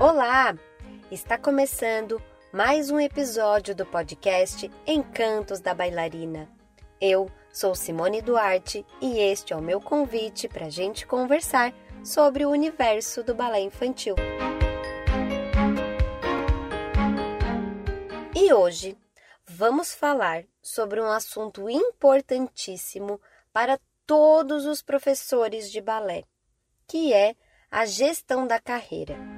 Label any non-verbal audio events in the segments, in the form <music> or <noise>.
Olá! Está começando mais um episódio do podcast Encantos da Bailarina. Eu sou Simone Duarte e este é o meu convite para a gente conversar sobre o universo do balé infantil. E hoje vamos falar sobre um assunto importantíssimo para todos os professores de balé, que é a gestão da carreira.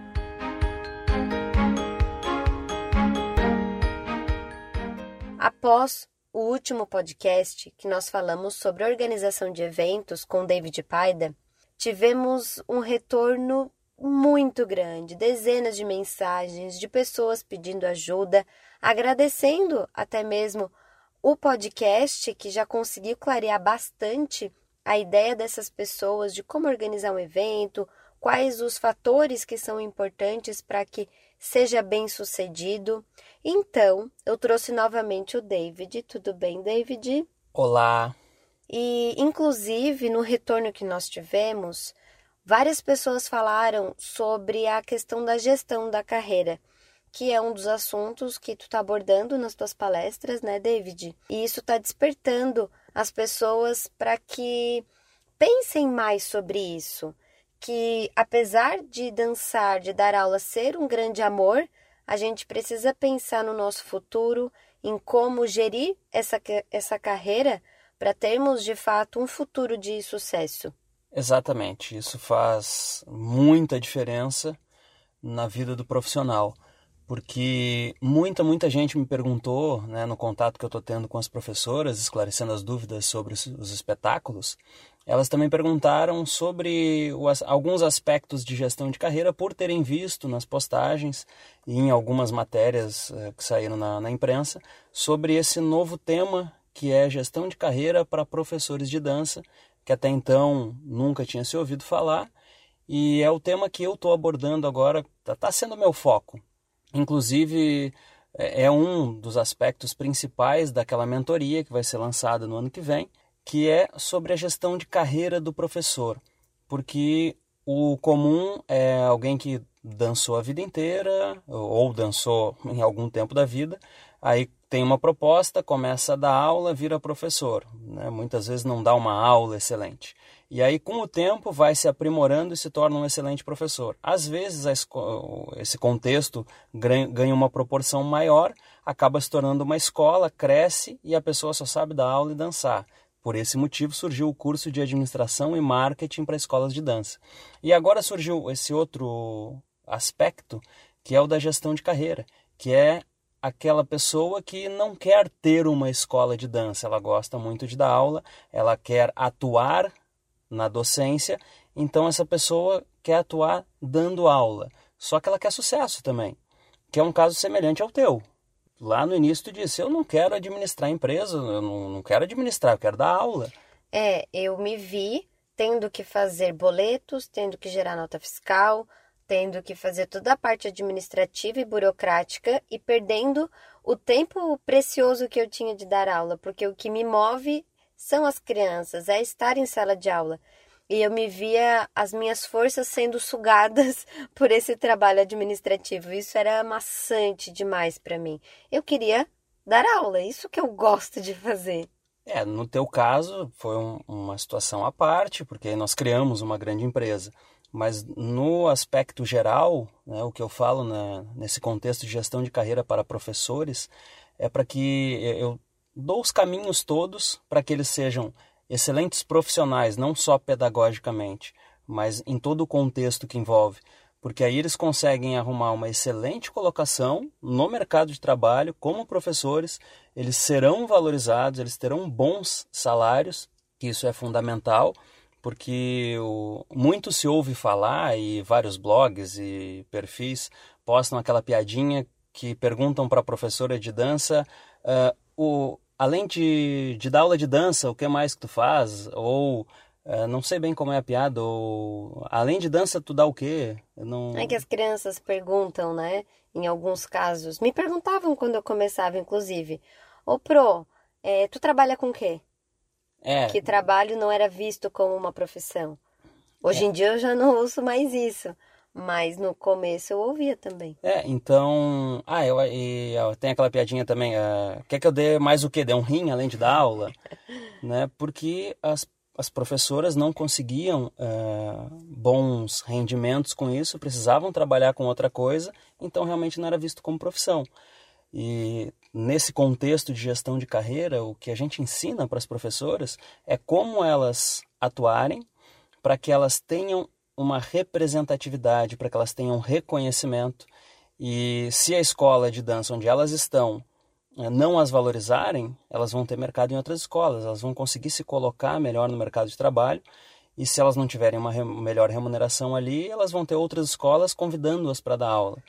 Após o último podcast que nós falamos sobre organização de eventos com David Paida, tivemos um retorno muito grande, dezenas de mensagens de pessoas pedindo ajuda, agradecendo até mesmo o podcast que já conseguiu clarear bastante a ideia dessas pessoas de como organizar um evento, quais os fatores que são importantes para que seja bem sucedido. Então, eu trouxe novamente o David. Tudo bem, David? Olá. E, inclusive, no retorno que nós tivemos, várias pessoas falaram sobre a questão da gestão da carreira, que é um dos assuntos que tu está abordando nas tuas palestras, né, David? E isso está despertando as pessoas para que pensem mais sobre isso que apesar de dançar, de dar aula ser um grande amor, a gente precisa pensar no nosso futuro, em como gerir essa, essa carreira para termos de fato um futuro de sucesso. Exatamente, isso faz muita diferença na vida do profissional, porque muita, muita gente me perguntou, né, no contato que eu estou tendo com as professoras, esclarecendo as dúvidas sobre os espetáculos, elas também perguntaram sobre alguns aspectos de gestão de carreira por terem visto nas postagens e em algumas matérias eh, que saíram na, na imprensa sobre esse novo tema que é gestão de carreira para professores de dança, que até então nunca tinha se ouvido falar, e é o tema que eu estou abordando agora, está tá sendo meu foco. Inclusive, é, é um dos aspectos principais daquela mentoria que vai ser lançada no ano que vem, que é sobre a gestão de carreira do professor, porque o comum é alguém que dançou a vida inteira ou dançou em algum tempo da vida, aí tem uma proposta, começa a dar aula, vira professor. Né? Muitas vezes não dá uma aula excelente. E aí, com o tempo, vai se aprimorando e se torna um excelente professor. Às vezes, esse contexto ganha uma proporção maior, acaba se tornando uma escola, cresce e a pessoa só sabe dar aula e dançar. Por esse motivo surgiu o curso de administração e marketing para escolas de dança. E agora surgiu esse outro aspecto, que é o da gestão de carreira, que é aquela pessoa que não quer ter uma escola de dança, ela gosta muito de dar aula, ela quer atuar na docência, então essa pessoa quer atuar dando aula. Só que ela quer sucesso também, que é um caso semelhante ao teu lá no início tu disse, eu não quero administrar empresa, eu não, não quero administrar, eu quero dar aula. É, eu me vi tendo que fazer boletos, tendo que gerar nota fiscal, tendo que fazer toda a parte administrativa e burocrática e perdendo o tempo precioso que eu tinha de dar aula, porque o que me move são as crianças, é estar em sala de aula e eu me via as minhas forças sendo sugadas <laughs> por esse trabalho administrativo. Isso era maçante demais para mim. Eu queria dar aula, isso que eu gosto de fazer. É, no teu caso foi um, uma situação à parte, porque nós criamos uma grande empresa. Mas no aspecto geral, né, o que eu falo na, nesse contexto de gestão de carreira para professores é para que eu dou os caminhos todos para que eles sejam excelentes profissionais, não só pedagogicamente, mas em todo o contexto que envolve, porque aí eles conseguem arrumar uma excelente colocação no mercado de trabalho como professores, eles serão valorizados, eles terão bons salários, que isso é fundamental, porque o, muito se ouve falar e vários blogs e perfis postam aquela piadinha que perguntam para a professora de dança uh, o, além de, de dar aula de dança, o que mais que tu faz? Ou uh, não sei bem como é a piada, ou além de dança, tu dá o quê? não... É que as crianças perguntam, né? Em alguns casos. Me perguntavam quando eu começava, inclusive. Ô, Pro, é, tu trabalha com o quê? É. Que trabalho não era visto como uma profissão. Hoje é. em dia eu já não ouço mais isso. Mas no começo eu ouvia também. É, então. Ah, eu, e, tem aquela piadinha também. Uh, quer que eu dê mais o quê? Dê um rim além de dar aula? <laughs> né? Porque as, as professoras não conseguiam uh, bons rendimentos com isso, precisavam trabalhar com outra coisa, então realmente não era visto como profissão. E nesse contexto de gestão de carreira, o que a gente ensina para as professoras é como elas atuarem para que elas tenham uma representatividade, para que elas tenham reconhecimento. E se a escola de dança onde elas estão eh, não as valorizarem, elas vão ter mercado em outras escolas, elas vão conseguir se colocar melhor no mercado de trabalho. E se elas não tiverem uma melhor remuneração ali, elas vão ter outras escolas convidando-as para dar aula.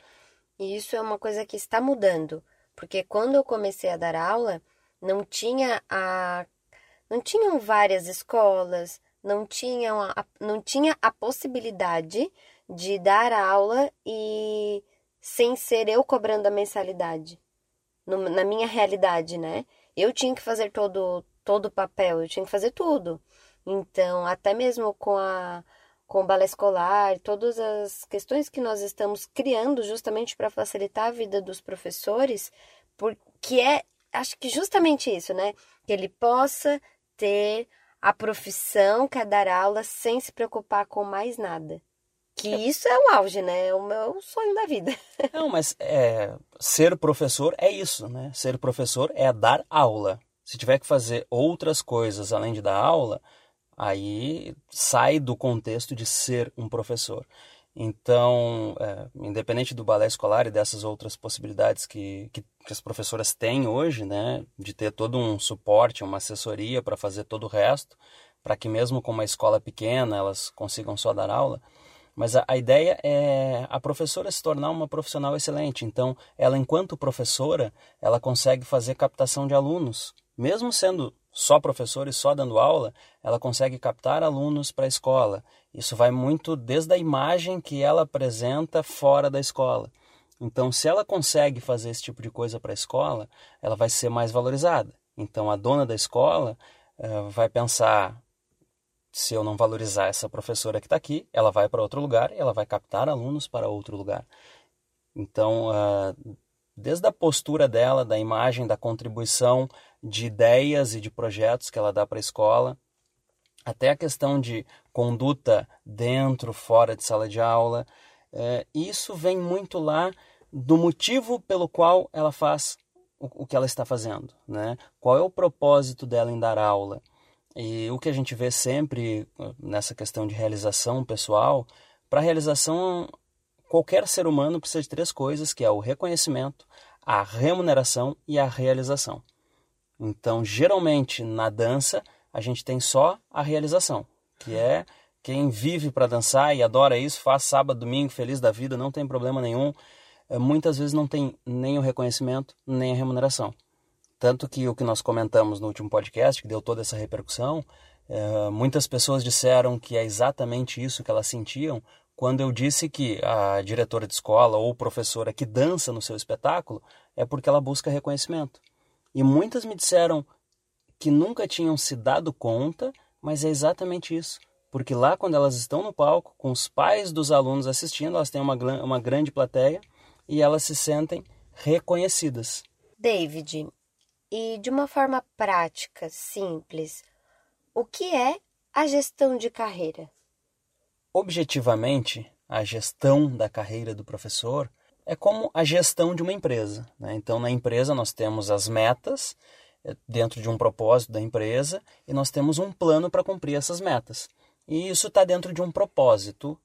E isso é uma coisa que está mudando. Porque quando eu comecei a dar aula, não tinha a não tinham várias escolas, não tinham a, não tinha a possibilidade de dar aula e sem ser eu cobrando a mensalidade. No, na minha realidade, né? Eu tinha que fazer todo todo o papel, eu tinha que fazer tudo. Então, até mesmo com a com o balé escolar, todas as questões que nós estamos criando justamente para facilitar a vida dos professores, porque é, acho que justamente isso, né? Que ele possa ter a profissão que é dar aula sem se preocupar com mais nada. Que é. isso é o auge, né? É o meu sonho da vida. <laughs> Não, mas é, ser professor é isso, né? Ser professor é dar aula. Se tiver que fazer outras coisas além de dar aula, aí sai do contexto de ser um professor. Então, é, independente do balé escolar e dessas outras possibilidades que, que, que, as professoras têm hoje, né, de ter todo um suporte, uma assessoria para fazer todo o resto, para que mesmo com uma escola pequena elas consigam só dar aula, mas a, a, ideia é a professora se tornar uma profissional excelente. Então, ela, enquanto professora, ela consegue fazer captação de alunos, mesmo sendo só professora e só dando aula, ela consegue captar alunos para a escola. Isso vai muito desde a imagem que ela apresenta fora da escola. Então, se ela consegue fazer esse tipo de coisa para a escola, ela vai ser mais valorizada. Então, a dona da escola uh, vai pensar: se eu não valorizar essa professora que está aqui, ela vai para outro lugar e ela vai captar alunos para outro lugar. Então, uh, desde a postura dela, da imagem, da contribuição de ideias e de projetos que ela dá para a escola, até a questão de conduta dentro, fora de sala de aula. É, isso vem muito lá do motivo pelo qual ela faz o, o, que ela está fazendo, né? Qual é o propósito dela em dar aula? E o que a gente vê sempre uh, nessa questão de realização pessoal, para realização qualquer ser humano precisa de três coisas, que é o reconhecimento, a remuneração e a realização. Então, geralmente na dança, a gente tem só a realização, que é quem vive para dançar e adora isso, faz sábado, domingo, feliz da vida, não tem problema nenhum. Eh, muitas vezes não tem nem o reconhecimento, nem a remuneração. Tanto que o que nós comentamos no último podcast, que deu toda essa repercussão, é, muitas pessoas disseram que é exatamente isso que elas sentiam quando eu disse que a diretora de escola ou professora que dança no seu espetáculo é porque ela busca reconhecimento. E muitas me disseram que nunca tinham se dado conta, mas é exatamente isso. Porque lá, quando elas estão no palco, com os pais dos alunos assistindo, elas têm uma, uma grande plateia e elas se sentem reconhecidas. David, e de uma forma prática, simples, o que é a gestão de carreira? Objetivamente, a gestão da carreira do professor é como a gestão de uma empresa. Né? Então, na empresa, nós temos as metas eh, dentro de um propósito da empresa e nós temos um plano para cumprir essas metas. E isso está dentro de um propósito,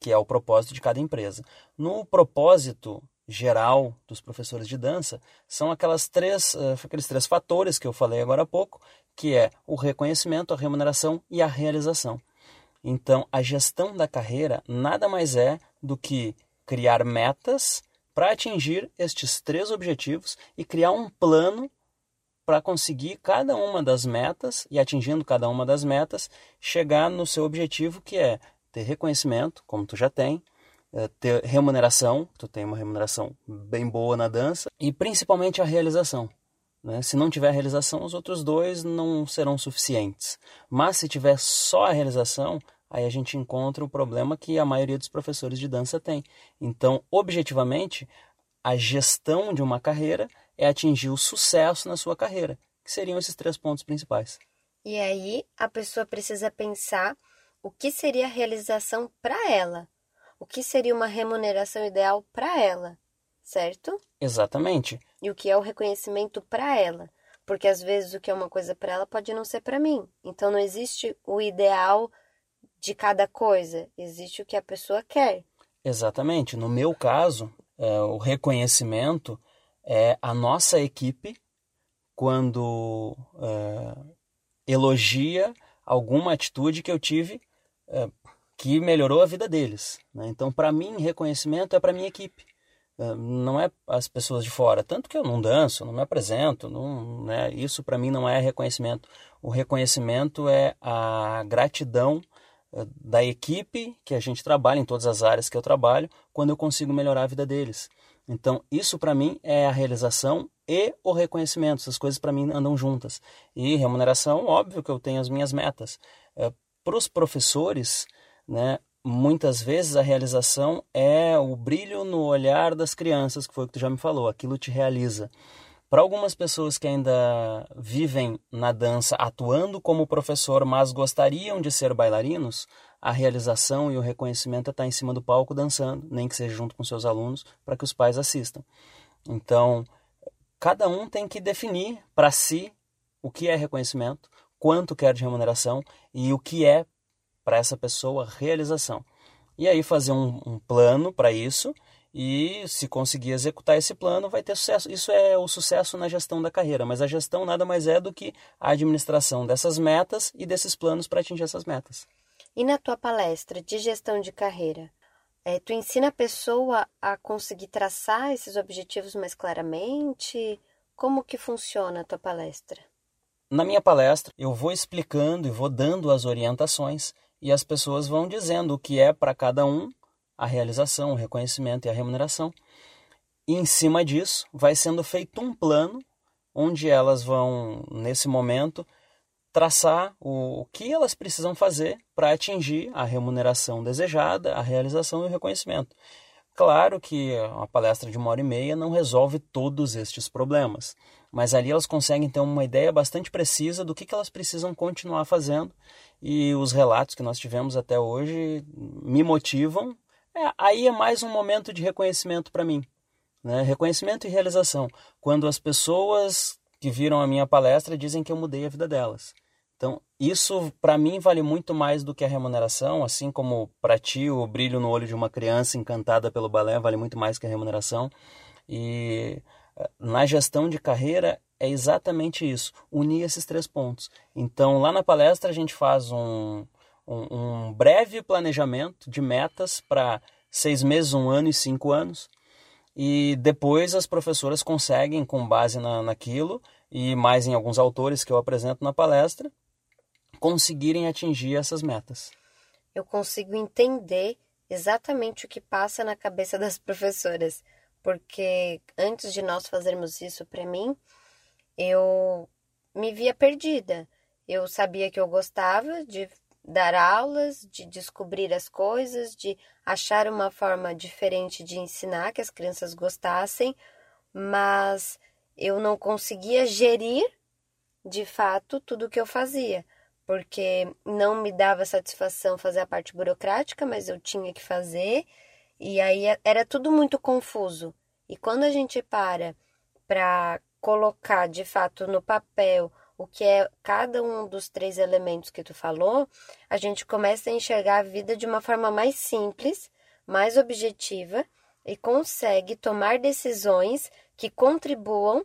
que é o propósito de cada empresa. No propósito geral dos professores de dança são aquelas três, uh, aqueles três fatores que eu falei agora há pouco, que é o reconhecimento, a remuneração e a realização. Então, a gestão da carreira nada mais é do que criar metas para atingir estes três objetivos e criar um plano para conseguir cada uma das metas e atingindo cada uma das metas, chegar no seu objetivo que é ter reconhecimento, como tu já tem, eh, ter remuneração, tu tem uma remuneração bem boa na dança, e principalmente a realização. Né? Se não tiver realização, os outros dois não serão suficientes. Mas se tiver só a realização, aí a gente encontra o problema que a maioria dos professores de dança tem. Então, objetivamente, a gestão de uma carreira é atingir o sucesso na sua carreira, que seriam esses três pontos principais. E aí a pessoa precisa pensar o que seria a realização para ela, o que seria uma remuneração ideal para ela, certo? Exatamente. E o que é o reconhecimento para ela, porque às vezes o que é uma coisa para ela pode não ser para mim. Então não existe o ideal de cada coisa, existe o que a pessoa quer. Exatamente. No meu caso, é, o reconhecimento é a nossa equipe quando é, elogia alguma atitude que eu tive é, que melhorou a vida deles. Né? Então, para mim, reconhecimento é para minha equipe, é, não é as pessoas de fora. Tanto que eu não danço, não me apresento, não, né? isso para mim não é reconhecimento. O reconhecimento é a gratidão da equipe que a gente trabalha em todas as áreas que eu trabalho quando eu consigo melhorar a vida deles. Então, isso para mim é a realização e o reconhecimento. Essas coisas para mim andam juntas. E remuneração, óbvio que eu tenho as minhas metas. É, para os professores, né, muitas vezes a realização é o brilho no olhar das crianças, que foi o que tu já me falou, aquilo te realiza. Para algumas pessoas que ainda vivem na dança atuando como professor, mas gostariam de ser bailarinos, a realização e o reconhecimento é estar em cima do palco dançando, nem que seja junto com seus alunos, para que os pais assistam. Então, cada um tem que definir para si o que é reconhecimento, quanto quer de remuneração e o que é para essa pessoa realização. E aí fazer um, um plano para isso e se conseguir executar esse plano vai ter sucesso. Isso é o sucesso na gestão da carreira, mas a gestão nada mais é do que a administração dessas metas e desses planos para atingir essas metas. E na tua palestra de gestão de carreira, é, tu ensina a pessoa a conseguir traçar esses objetivos mais claramente? Como que funciona a tua palestra? Na minha palestra, eu vou explicando e vou dando as orientações e as pessoas vão dizendo o que é para cada um a realização, o reconhecimento e a remuneração. E em cima disso, vai sendo feito um plano onde elas vão, nesse momento, traçar o, o que elas precisam fazer para atingir a remuneração desejada, a realização e o reconhecimento. Claro que uma palestra de uma hora e meia não resolve todos estes problemas, mas ali elas conseguem ter uma ideia bastante precisa do que, que elas precisam continuar fazendo e os relatos que nós tivemos até hoje me motivam. É, aí é mais um momento de reconhecimento para mim, né? reconhecimento e realização. Quando as pessoas que viram a minha palestra dizem que eu mudei a vida delas. Então, isso para mim vale muito mais do que a remuneração, assim como para ti o brilho no olho de uma criança encantada pelo balé vale muito mais que a remuneração. E eh, na gestão de carreira é exatamente isso, unir esses três pontos. Então, lá na palestra a gente faz um, um, um breve planejamento de metas para seis meses, um ano e cinco anos. E depois as professoras conseguem, com base na, naquilo, e mais em alguns autores que eu apresento na palestra, conseguirem atingir essas metas. Eu consigo entender exatamente o que passa na cabeça das professoras, porque antes de nós fazermos isso para mim, eu me via perdida. Eu sabia que eu gostava de dar aulas, de descobrir as coisas, de achar uma forma diferente de ensinar que as crianças gostassem, mas eu não conseguia gerir de fato tudo o que eu fazia porque não me dava satisfação fazer a parte burocrática, mas eu tinha que fazer, e aí era tudo muito confuso. E quando a gente para para colocar de fato no papel o que é cada um dos três elementos que tu falou, a gente começa a enxergar a vida de uma forma mais simples, mais objetiva e consegue tomar decisões que contribuam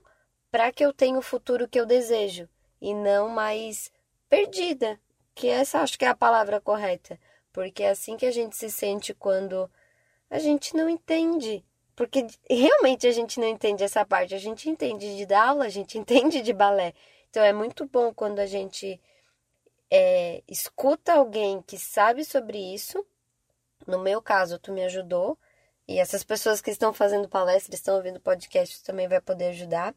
para que eu tenha o futuro que eu desejo e não mais perdida, que essa acho que é a palavra correta, porque é assim que a gente se sente quando a gente não entende. Porque realmente a gente não entende essa parte. A gente entende de dar aula, a gente <laughs> entende de balé. Então é muito bom quando a gente é, escuta alguém que sabe sobre isso. No meu caso, tu me ajudou. E essas pessoas que estão fazendo palestra, estão ouvindo podcast, também vai poder ajudar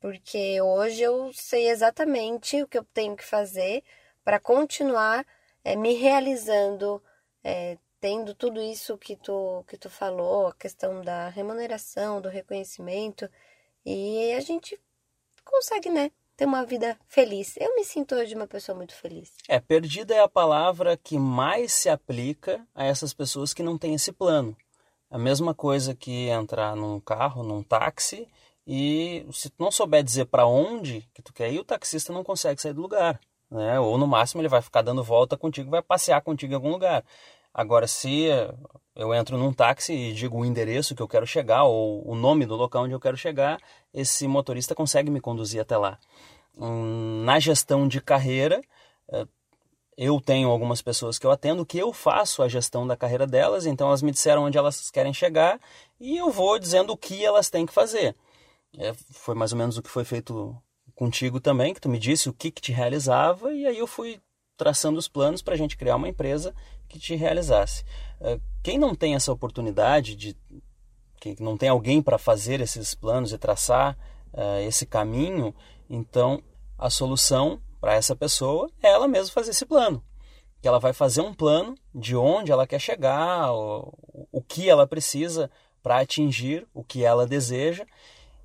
porque hoje eu sei exatamente o que eu tenho que fazer para continuar é, me realizando, é, tendo tudo isso que tu, que tu falou, a questão da remuneração, do reconhecimento, e a gente consegue, né? Ter uma vida feliz. Eu me sinto hoje uma pessoa muito feliz. É, perdida é a palavra que mais se aplica a essas pessoas que não têm esse plano. A mesma coisa que entrar num carro, num táxi, e se tu não souber dizer para onde que tu quer ir, o taxista não consegue sair do lugar. Né? Ou no máximo ele vai ficar dando volta contigo, vai passear contigo em algum lugar. Agora, se eu entro num táxi e digo o endereço que eu quero chegar ou o nome do local onde eu quero chegar, esse motorista consegue me conduzir até lá. Hum, na gestão de carreira, eh, eu tenho algumas pessoas que eu atendo que eu faço a gestão da carreira delas, então elas me disseram onde elas querem chegar e eu vou dizendo o que elas têm que fazer. É, foi mais ou menos o que foi feito contigo também, que tu me disse o que, que te realizava e aí eu fui traçando os planos para a gente criar uma empresa que te realizasse. É, quem não tem essa oportunidade de que não tem alguém para fazer esses planos e traçar uh, esse caminho, então a solução para essa pessoa é ela mesma fazer esse plano. Que ela vai fazer um plano de onde ela quer chegar, o, o que ela precisa para atingir o que ela deseja,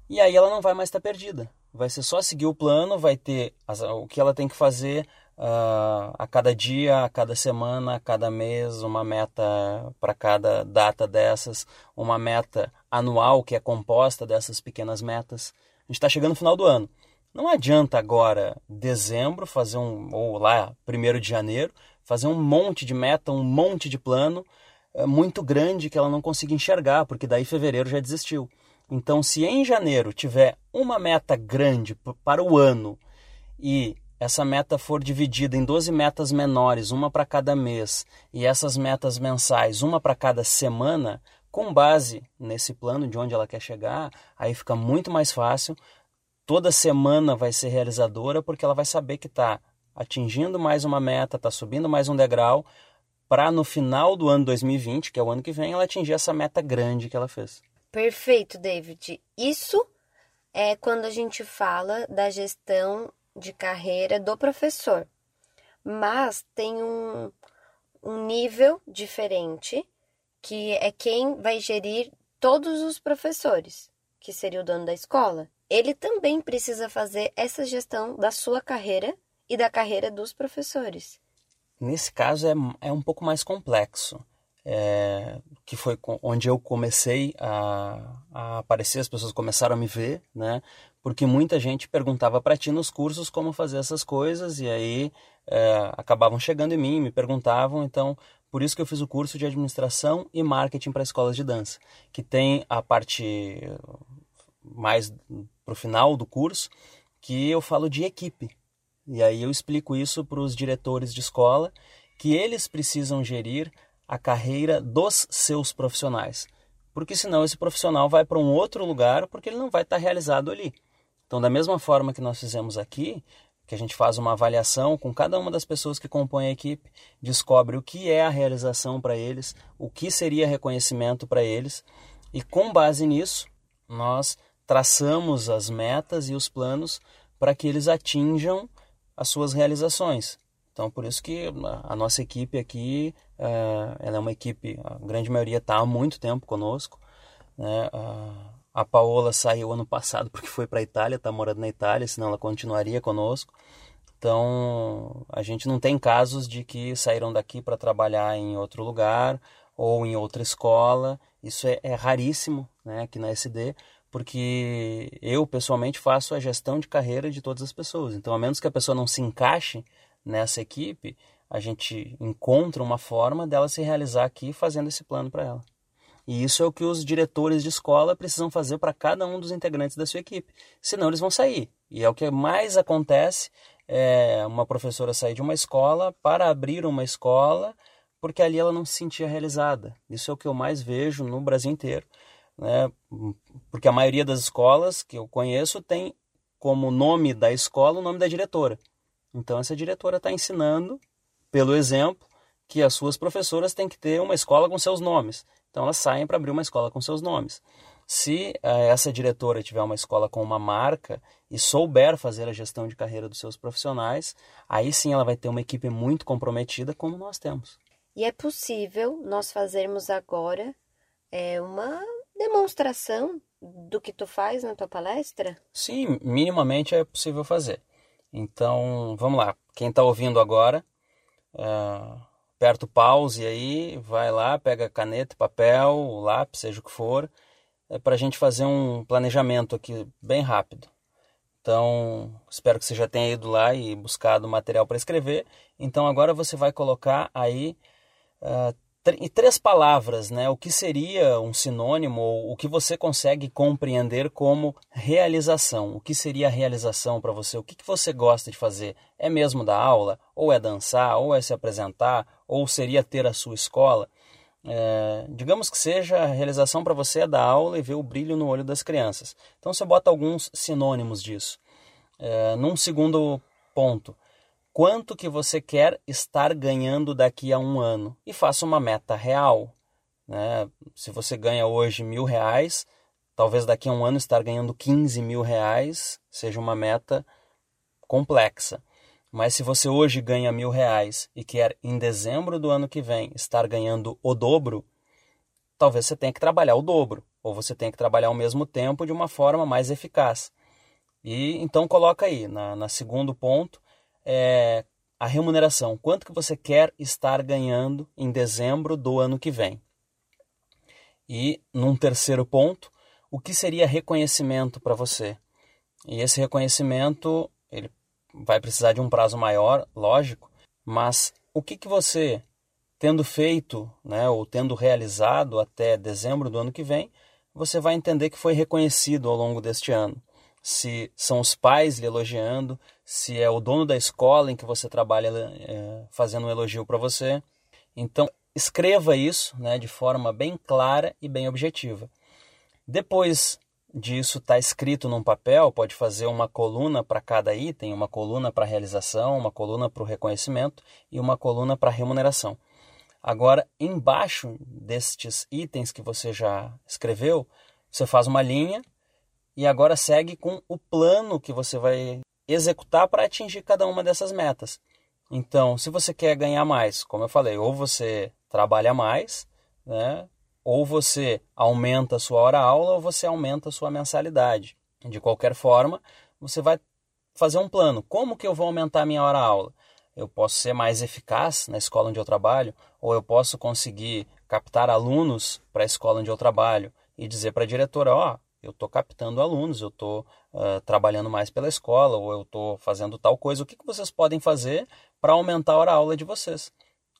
e aí ela não vai mais estar perdida. Vai ser só seguir o plano, vai ter as, o que ela tem que fazer uh, a cada dia, a cada semana, a cada mês, uma meta para cada data dessas, uma meta anual que é composta dessas pequenas metas. A gente está chegando no final do ano. Não adianta agora, dezembro, fazer um, ou lá, primeiro de janeiro, fazer um monte de meta, um monte de plano é, muito grande que ela não consiga enxergar, porque daí fevereiro já desistiu. Então, se em janeiro tiver uma meta grande para o ano e essa meta for dividida em 12 metas menores, uma para cada mês, e essas metas mensais, uma para cada semana, com base nesse plano de onde ela quer chegar, aí fica muito mais fácil. Toda semana vai ser realizadora porque ela vai saber que está atingindo mais uma meta, está subindo mais um degrau, para no final do ano 2020, que é o ano que vem, ela atingir essa meta grande que ela fez. Perfeito, David. Isso é quando a gente fala da gestão de carreira do professor. Mas tem um, um nível diferente, que é quem vai gerir todos os professores, que seria o dono da escola. Ele também precisa fazer essa gestão da sua carreira e da carreira dos professores. Nesse caso é, é um pouco mais complexo. É, que foi onde eu comecei a, a, aparecer, as pessoas começaram a me ver, né? Porque muita gente perguntava para ti nos cursos como fazer essas coisas e aí é, acabavam chegando em mim, me perguntavam, então por isso que eu fiz o curso de administração e marketing para escolas de dança, que tem a parte mais para o final do curso, que eu falo de equipe. E aí eu explico isso para os diretores de escola, que eles precisam gerir a carreira dos seus profissionais. Porque senão esse profissional vai para um outro lugar porque ele não vai estar realizado ali. Então, da mesma forma que nós fizemos aqui, que a gente faz uma avaliação com cada uma das pessoas que compõem a equipe, descobre o que é a realização para eles, o que seria reconhecimento para eles, e com base nisso, nós traçamos as metas e os planos para que eles atinjam as suas realizações. Então, por isso que a nossa equipe aqui, é, ela é uma equipe, a grande maioria está há muito tempo conosco, né? A Paola saiu ano passado porque foi para a Itália, está morando na Itália, senão ela continuaria conosco. Então, a gente não tem casos de que saíram daqui para trabalhar em outro lugar ou em outra escola. Isso é, é raríssimo né, aqui na SD, porque eu pessoalmente faço a gestão de carreira de todas as pessoas. Então, a menos que a pessoa não se encaixe nessa equipe, a gente encontra uma forma dela se realizar aqui fazendo esse plano para ela. E isso é o que os diretores de escola precisam fazer para cada um dos integrantes da sua equipe. Senão eles vão sair. E é o que mais acontece, é uma professora sair de uma escola para abrir uma escola, porque ali ela não se sentia realizada. Isso é o que eu mais vejo no Brasil inteiro. Né? Porque a maioria das escolas que eu conheço tem como nome da escola o nome da diretora. Então essa diretora está ensinando, pelo exemplo, que as suas professoras têm que ter uma escola com seus nomes. Então elas saem para abrir uma escola com seus nomes. Se eh, essa diretora tiver uma escola com uma marca e souber fazer a gestão de carreira dos seus profissionais, aí sim ela vai ter uma equipe muito comprometida, como nós temos. E é possível nós fazermos agora é, uma demonstração do que tu faz na tua palestra? Sim, minimamente é possível fazer. Então, vamos lá. Quem está ouvindo agora, uh, aperta o pause aí, vai lá, pega caneta, papel, lápis, seja o que for, é para a gente fazer um planejamento aqui bem rápido. Então, espero que você já tenha ido lá e buscado material para escrever. Então, agora você vai colocar aí uh, em três palavras, né, o que seria um sinônimo ou o que você consegue compreender como realização. O que seria a realização para você? O que, que você gosta de fazer? É mesmo dar aula? Ou é dançar? Ou é se apresentar? Ou seria ter a sua escola? É, digamos que seja a realização para você é dar aula e ver o brilho no olho das crianças. Então você bota alguns sinônimos disso. É, num segundo ponto, quanto que você quer estar ganhando daqui a um ano e faça uma meta real. Né? Se você ganha hoje mil reais, talvez daqui a um ano estar ganhando 15 mil reais seja uma meta complexa. Mas se você hoje ganha mil reais e quer em dezembro do ano que vem estar ganhando o dobro, talvez você tenha que trabalhar o dobro, ou você tenha que trabalhar ao mesmo tempo de uma forma mais eficaz. E então coloca aí, na, na segundo ponto, é, a remuneração, quanto que você quer estar ganhando em dezembro do ano que vem. E num terceiro ponto, o que seria reconhecimento para você? E esse reconhecimento, vai precisar de um prazo maior, lógico, mas o que, que você, tendo feito, né, ou tendo realizado até dezembro do ano que vem, você vai entender que foi reconhecido ao longo deste ano se são os pais lhe elogiando, se é o dono da escola em que você trabalha é, fazendo um elogio para você. Então, escreva isso né, de forma bem clara e bem objetiva. Depois disso estar tá escrito num papel, pode fazer uma coluna para cada item, uma coluna para realização, uma coluna para o reconhecimento e uma coluna para remuneração. Agora, embaixo destes itens que você já escreveu, você faz uma linha e agora segue com o plano que você vai executar para atingir cada uma dessas metas. Então, se você quer ganhar mais, como eu falei, ou você trabalha mais, né? Ou você aumenta a sua hora-aula, ou você aumenta a sua mensalidade. De qualquer forma, você vai fazer um plano. Como que eu vou aumentar a minha hora-aula? Eu posso ser mais eficaz na escola onde eu trabalho, ou eu posso conseguir captar alunos para a escola onde eu trabalho e dizer para a diretora, ó, oh, eu estou captando alunos, eu estou uh, trabalhando mais pela escola, ou eu estou fazendo tal coisa. O que, que vocês podem fazer para aumentar a hora-aula de vocês?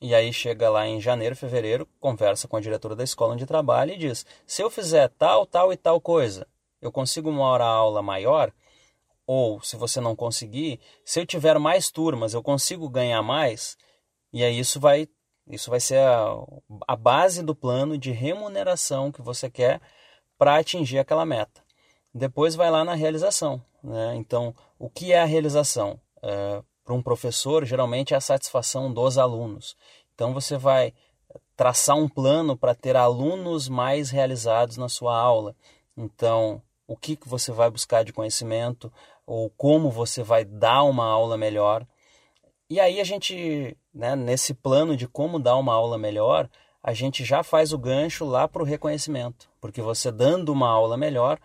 E aí chega lá em janeiro, fevereiro, conversa com a diretora da escola onde trabalha e diz: se eu fizer tal, tal e tal coisa, eu consigo uma hora-aula maior? Ou, se você não conseguir, se eu tiver mais turmas, eu consigo ganhar mais? E aí isso vai, isso vai ser a, a base do plano de remuneração que você quer para atingir aquela meta. Depois vai lá na realização. Né? Então, o que é a realização? É, para um professor, geralmente é a satisfação dos alunos. Então, você vai traçar um plano para ter alunos mais realizados na sua aula. Então, o que, que você vai buscar de conhecimento, ou como você vai dar uma aula melhor. E aí a gente, né, nesse plano de como dar uma aula melhor, a gente já faz o gancho lá para o reconhecimento, porque você dando uma aula melhor,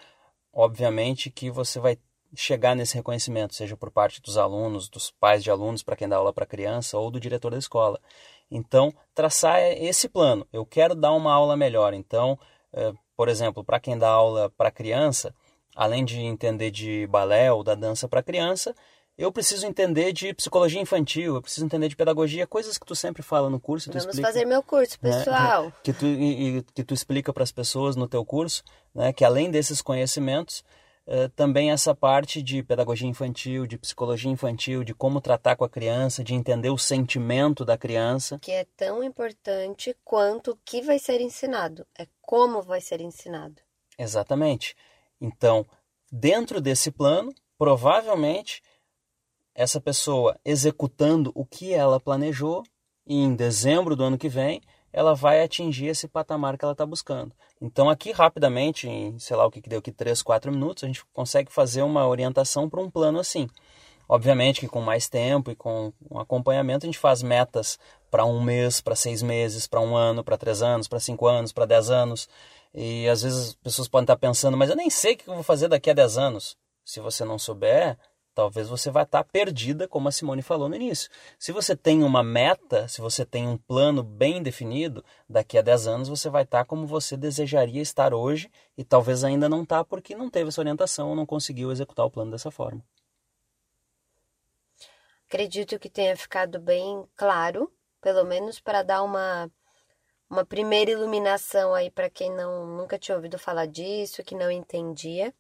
obviamente que você vai chegar nesse reconhecimento, seja por parte dos alunos, dos pais de alunos, para quem dá aula para criança, ou do diretor da escola. Então, traçar esse plano. Eu quero dar uma aula melhor. Então, é, por exemplo, para quem dá aula para criança, além de entender de balé ou da dança para criança, eu preciso entender de psicologia infantil, eu preciso entender de pedagogia, coisas que tu sempre fala no curso. Vamos explica, fazer meu curso, né, pessoal. Né, <laughs> que, tu, e, que tu explica para as pessoas no teu curso, né, que além desses conhecimentos, eh, também essa parte de pedagogia infantil, de psicologia infantil, de como tratar com a criança, de entender o sentimento da criança. Que é tão importante quanto o que vai ser ensinado, é como vai ser ensinado. Exatamente. Então, dentro desse plano, provavelmente essa pessoa executando o que ela planejou e em dezembro do ano que vem ela vai atingir esse patamar que ela está buscando. Então, aqui rapidamente, em sei lá o que, que deu aqui, 3, 4 minutos, a gente consegue fazer uma orientação para um plano assim. Obviamente que com mais tempo e com um acompanhamento, a gente faz metas para um mês, para seis meses, para um ano, para três anos, para cinco anos, para dez anos. E às vezes as pessoas podem estar pensando, mas eu nem sei o que eu vou fazer daqui a dez anos. Se você não souber, talvez você vai estar perdida, como a Simone falou no início. Se você tem uma meta, se você tem um plano bem definido, daqui a 10 anos você vai estar como você desejaria estar hoje e talvez ainda não está porque não teve essa orientação ou não conseguiu executar o plano dessa forma. Acredito que tenha ficado bem claro, pelo menos para dar uma uma primeira iluminação aí para quem não nunca tinha ouvido falar disso, que não entendia.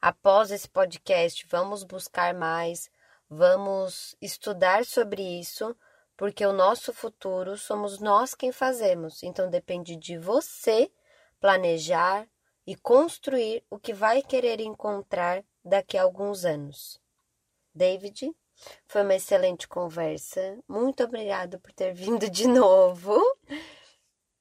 Após esse podcast, vamos buscar mais, vamos estudar sobre isso, porque o nosso futuro somos nós quem fazemos. Então depende de você planejar e construir o que vai querer encontrar daqui a alguns anos. David, foi uma excelente conversa. Muito obrigado por ter <laughs> vindo de novo.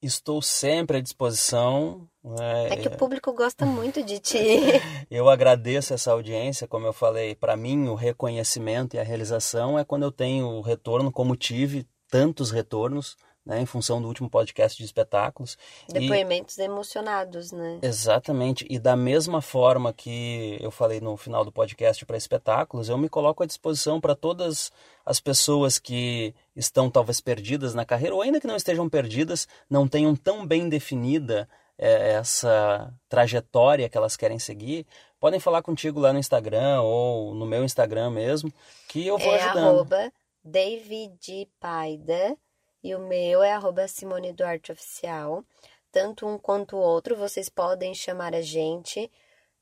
Estou sempre à disposição. É, é que o público gosta muito de ti. <laughs> eu agradeço essa audiência, como eu falei, para mim o reconhecimento e a realização é quando eu tenho o retorno, como tive tantos retornos né, em função do último podcast de espetáculos. Depoimentos e, emocionados, né? Exatamente. E da mesma forma que eu falei no final do podcast para espetáculos, eu me coloco à disposição para todas as pessoas que estão talvez perdidas na carreira, ou ainda que não estejam perdidas, não tenham tão bem definida é, essa trajetória que elas querem seguir, podem falar contigo lá no Instagram ou no meu Instagram mesmo, que eu vou é ajudando. Arroba David Paida e o meu é arroba Simone Duarte Oficial. Tanto um quanto o outro, vocês podem chamar a gente.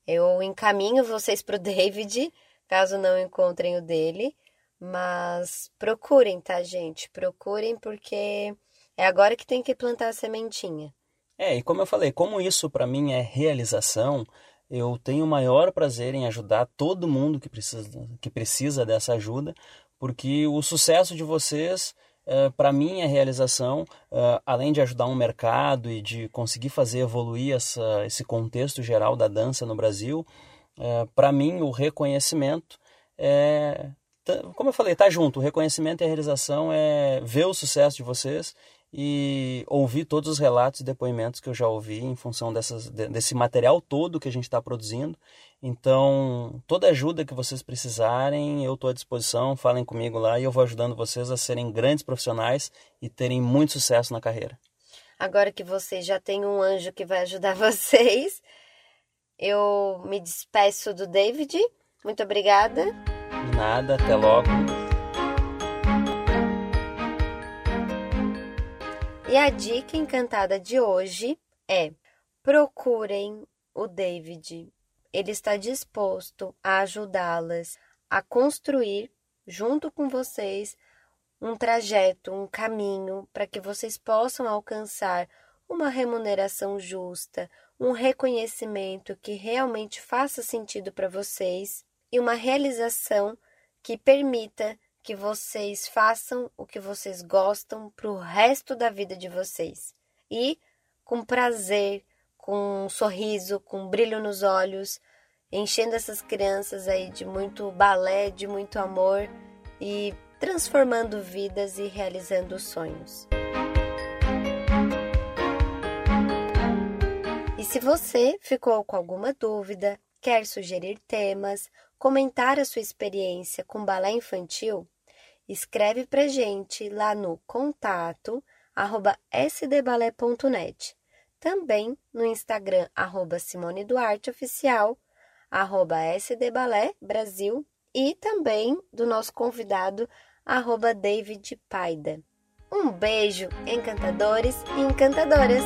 Eu encaminho vocês para o <laughs> David, caso não encontrem o dele. Mas procurem, tá, gente? Procurem porque é agora que tem que plantar a sementinha. É, e como eu falei, como isso para mim é realização, eu tenho o maior prazer em ajudar todo mundo que precisa, que precisa dessa ajuda, porque o sucesso de vocês Uh, para mim, a realização, uh, além de ajudar um mercado e de conseguir fazer evoluir essa, esse contexto geral da dança no Brasil, uh, para mim, o reconhecimento é. Como eu falei, tá junto. O reconhecimento e a realização é ver o sucesso de vocês e ouvir todos os relatos e depoimentos que eu já ouvi em função dessas, desse material todo que a gente está produzindo. Então, toda ajuda que vocês precisarem, eu estou à disposição. Falem comigo lá e eu vou ajudando vocês a serem grandes profissionais e terem muito sucesso na carreira. Agora que vocês já têm um anjo que vai ajudar <laughs> vocês, eu me despeço do David. Muito obrigada. Nada, até logo. E a dica encantada de hoje é: procurem o David. Ele está disposto a ajudá-las a construir, junto com vocês, um trajeto, um caminho para que vocês possam alcançar uma remuneração justa, um reconhecimento que realmente faça sentido para vocês e uma realização que permita que vocês façam o que vocês gostam para o resto da vida de vocês. E com prazer, com um sorriso, com um brilho nos olhos, enchendo essas crianças aí de muito balé, de muito amor e transformando vidas e realizando sonhos. E se você ficou com alguma dúvida, quer sugerir temas, comentar a sua experiência com balé infantil, escreve pra gente lá no contato arroba sdbalé.net. Também no Instagram, arroba Simone Duarte Oficial, arroba sdbalé Brasil e também do nosso convidado, arroba David Paida. Um beijo, encantadores e encantadoras!